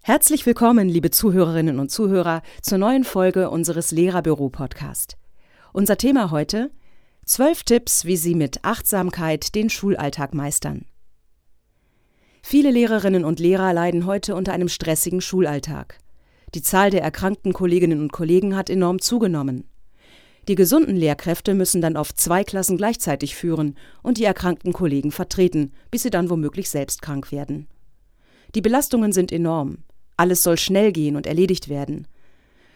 Herzlich willkommen, liebe Zuhörerinnen und Zuhörer, zur neuen Folge unseres Lehrerbüro-Podcast. Unser Thema heute: Zwölf Tipps, wie Sie mit Achtsamkeit den Schulalltag meistern. Viele Lehrerinnen und Lehrer leiden heute unter einem stressigen Schulalltag. Die Zahl der erkrankten Kolleginnen und Kollegen hat enorm zugenommen. Die gesunden Lehrkräfte müssen dann oft zwei Klassen gleichzeitig führen und die erkrankten Kollegen vertreten, bis sie dann womöglich selbst krank werden. Die Belastungen sind enorm. Alles soll schnell gehen und erledigt werden.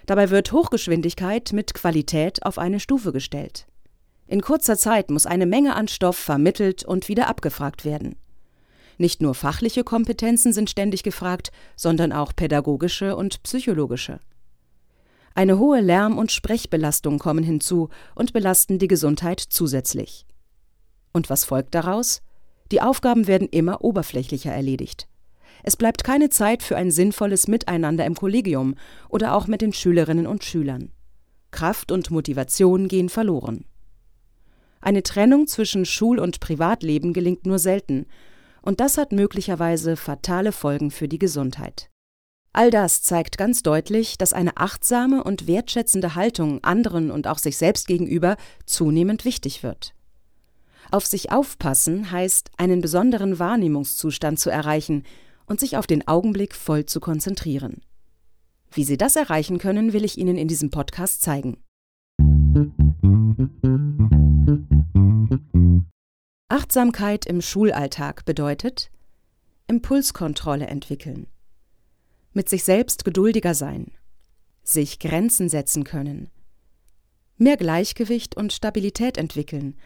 Dabei wird Hochgeschwindigkeit mit Qualität auf eine Stufe gestellt. In kurzer Zeit muss eine Menge an Stoff vermittelt und wieder abgefragt werden. Nicht nur fachliche Kompetenzen sind ständig gefragt, sondern auch pädagogische und psychologische. Eine hohe Lärm- und Sprechbelastung kommen hinzu und belasten die Gesundheit zusätzlich. Und was folgt daraus? Die Aufgaben werden immer oberflächlicher erledigt. Es bleibt keine Zeit für ein sinnvolles Miteinander im Kollegium oder auch mit den Schülerinnen und Schülern. Kraft und Motivation gehen verloren. Eine Trennung zwischen Schul- und Privatleben gelingt nur selten, und das hat möglicherweise fatale Folgen für die Gesundheit. All das zeigt ganz deutlich, dass eine achtsame und wertschätzende Haltung anderen und auch sich selbst gegenüber zunehmend wichtig wird. Auf sich aufpassen heißt, einen besonderen Wahrnehmungszustand zu erreichen, und sich auf den Augenblick voll zu konzentrieren. Wie Sie das erreichen können, will ich Ihnen in diesem Podcast zeigen. Achtsamkeit im Schulalltag bedeutet Impulskontrolle entwickeln, mit sich selbst geduldiger sein, sich Grenzen setzen können, mehr Gleichgewicht und Stabilität entwickeln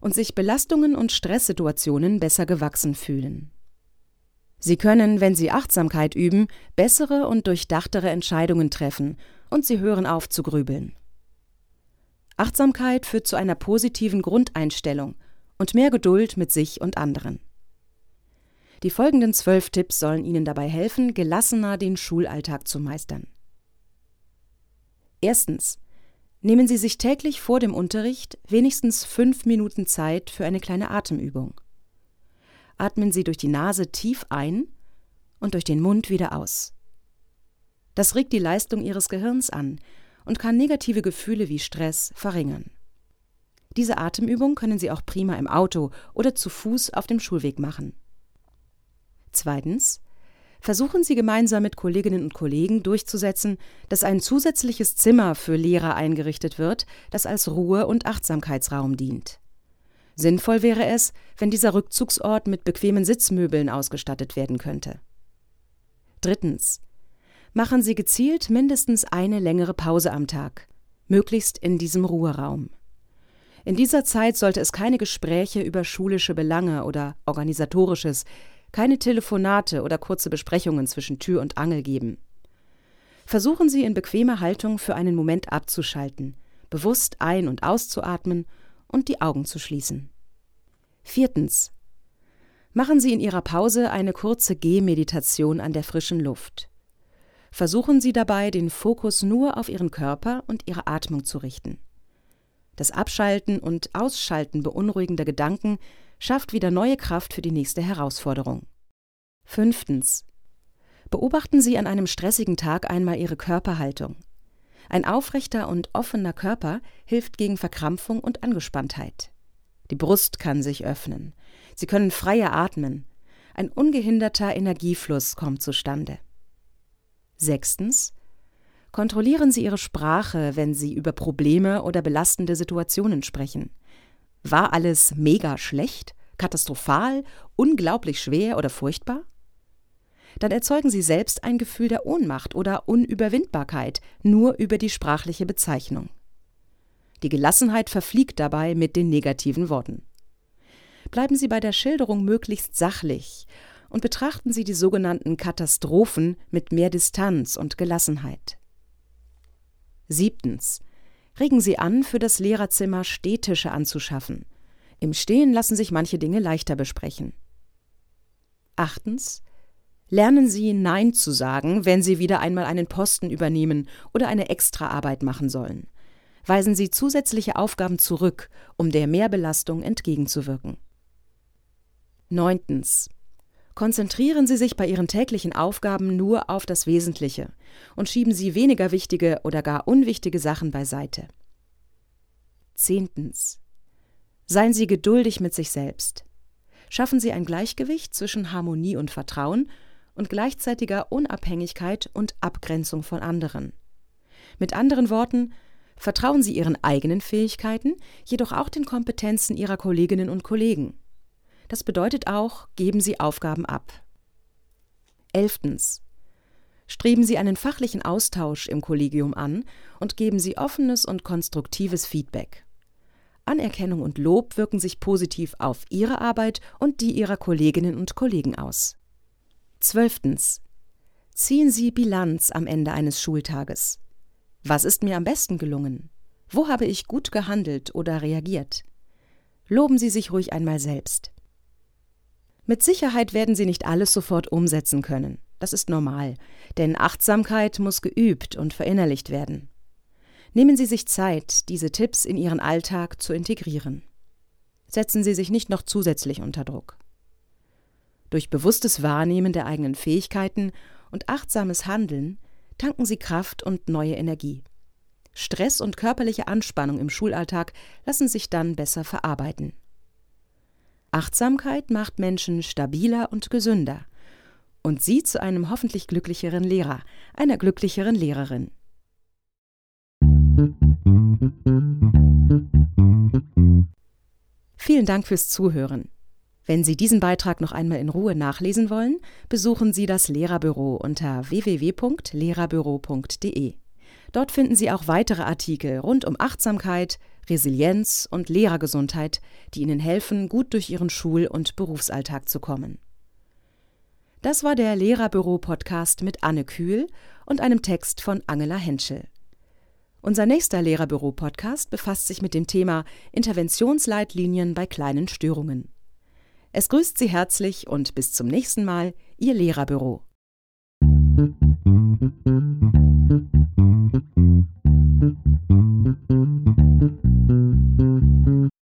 und sich Belastungen und Stresssituationen besser gewachsen fühlen. Sie können, wenn Sie Achtsamkeit üben, bessere und durchdachtere Entscheidungen treffen und Sie hören auf zu grübeln. Achtsamkeit führt zu einer positiven Grundeinstellung und mehr Geduld mit sich und anderen. Die folgenden zwölf Tipps sollen Ihnen dabei helfen, gelassener den Schulalltag zu meistern. Erstens. Nehmen Sie sich täglich vor dem Unterricht wenigstens fünf Minuten Zeit für eine kleine Atemübung atmen Sie durch die Nase tief ein und durch den Mund wieder aus. Das regt die Leistung Ihres Gehirns an und kann negative Gefühle wie Stress verringern. Diese Atemübung können Sie auch prima im Auto oder zu Fuß auf dem Schulweg machen. Zweitens. Versuchen Sie gemeinsam mit Kolleginnen und Kollegen durchzusetzen, dass ein zusätzliches Zimmer für Lehrer eingerichtet wird, das als Ruhe- und Achtsamkeitsraum dient. Sinnvoll wäre es, wenn dieser Rückzugsort mit bequemen Sitzmöbeln ausgestattet werden könnte. Drittens. Machen Sie gezielt mindestens eine längere Pause am Tag, möglichst in diesem Ruheraum. In dieser Zeit sollte es keine Gespräche über schulische Belange oder organisatorisches, keine Telefonate oder kurze Besprechungen zwischen Tür und Angel geben. Versuchen Sie in bequemer Haltung für einen Moment abzuschalten, bewusst ein- und auszuatmen und die Augen zu schließen. Viertens. Machen Sie in Ihrer Pause eine kurze Gehmeditation an der frischen Luft. Versuchen Sie dabei, den Fokus nur auf Ihren Körper und Ihre Atmung zu richten. Das Abschalten und Ausschalten beunruhigender Gedanken schafft wieder neue Kraft für die nächste Herausforderung. Fünftens. Beobachten Sie an einem stressigen Tag einmal Ihre Körperhaltung. Ein aufrechter und offener Körper hilft gegen Verkrampfung und Angespanntheit. Die Brust kann sich öffnen. Sie können freier atmen. Ein ungehinderter Energiefluss kommt zustande. Sechstens. Kontrollieren Sie Ihre Sprache, wenn Sie über Probleme oder belastende Situationen sprechen. War alles mega schlecht, katastrophal, unglaublich schwer oder furchtbar? dann erzeugen sie selbst ein Gefühl der Ohnmacht oder Unüberwindbarkeit nur über die sprachliche Bezeichnung. Die Gelassenheit verfliegt dabei mit den negativen Worten. Bleiben Sie bei der Schilderung möglichst sachlich und betrachten Sie die sogenannten Katastrophen mit mehr Distanz und Gelassenheit. Siebtens. Regen Sie an, für das Lehrerzimmer Stehtische anzuschaffen. Im Stehen lassen sich manche Dinge leichter besprechen. Achtens. Lernen Sie Nein zu sagen, wenn Sie wieder einmal einen Posten übernehmen oder eine Extraarbeit machen sollen. weisen Sie zusätzliche Aufgaben zurück, um der Mehrbelastung entgegenzuwirken. 9. Konzentrieren Sie sich bei Ihren täglichen Aufgaben nur auf das Wesentliche und schieben Sie weniger wichtige oder gar unwichtige Sachen beiseite. 10. Seien Sie geduldig mit sich selbst. Schaffen Sie ein Gleichgewicht zwischen Harmonie und Vertrauen und gleichzeitiger Unabhängigkeit und Abgrenzung von anderen. Mit anderen Worten, vertrauen Sie Ihren eigenen Fähigkeiten, jedoch auch den Kompetenzen Ihrer Kolleginnen und Kollegen. Das bedeutet auch, geben Sie Aufgaben ab. 11. Streben Sie einen fachlichen Austausch im Kollegium an und geben Sie offenes und konstruktives Feedback. Anerkennung und Lob wirken sich positiv auf Ihre Arbeit und die Ihrer Kolleginnen und Kollegen aus. 12. Ziehen Sie Bilanz am Ende eines Schultages. Was ist mir am besten gelungen? Wo habe ich gut gehandelt oder reagiert? Loben Sie sich ruhig einmal selbst. Mit Sicherheit werden Sie nicht alles sofort umsetzen können. Das ist normal, denn Achtsamkeit muss geübt und verinnerlicht werden. Nehmen Sie sich Zeit, diese Tipps in Ihren Alltag zu integrieren. Setzen Sie sich nicht noch zusätzlich unter Druck. Durch bewusstes Wahrnehmen der eigenen Fähigkeiten und achtsames Handeln tanken sie Kraft und neue Energie. Stress und körperliche Anspannung im Schulalltag lassen sich dann besser verarbeiten. Achtsamkeit macht Menschen stabiler und gesünder und sie zu einem hoffentlich glücklicheren Lehrer, einer glücklicheren Lehrerin. Vielen Dank fürs Zuhören. Wenn Sie diesen Beitrag noch einmal in Ruhe nachlesen wollen, besuchen Sie das Lehrerbüro unter www.lehrerbüro.de. Dort finden Sie auch weitere Artikel rund um Achtsamkeit, Resilienz und Lehrergesundheit, die Ihnen helfen, gut durch Ihren Schul- und Berufsalltag zu kommen. Das war der Lehrerbüro-Podcast mit Anne Kühl und einem Text von Angela Henschel. Unser nächster Lehrerbüro-Podcast befasst sich mit dem Thema Interventionsleitlinien bei kleinen Störungen. Es grüßt Sie herzlich und bis zum nächsten Mal, Ihr Lehrerbüro.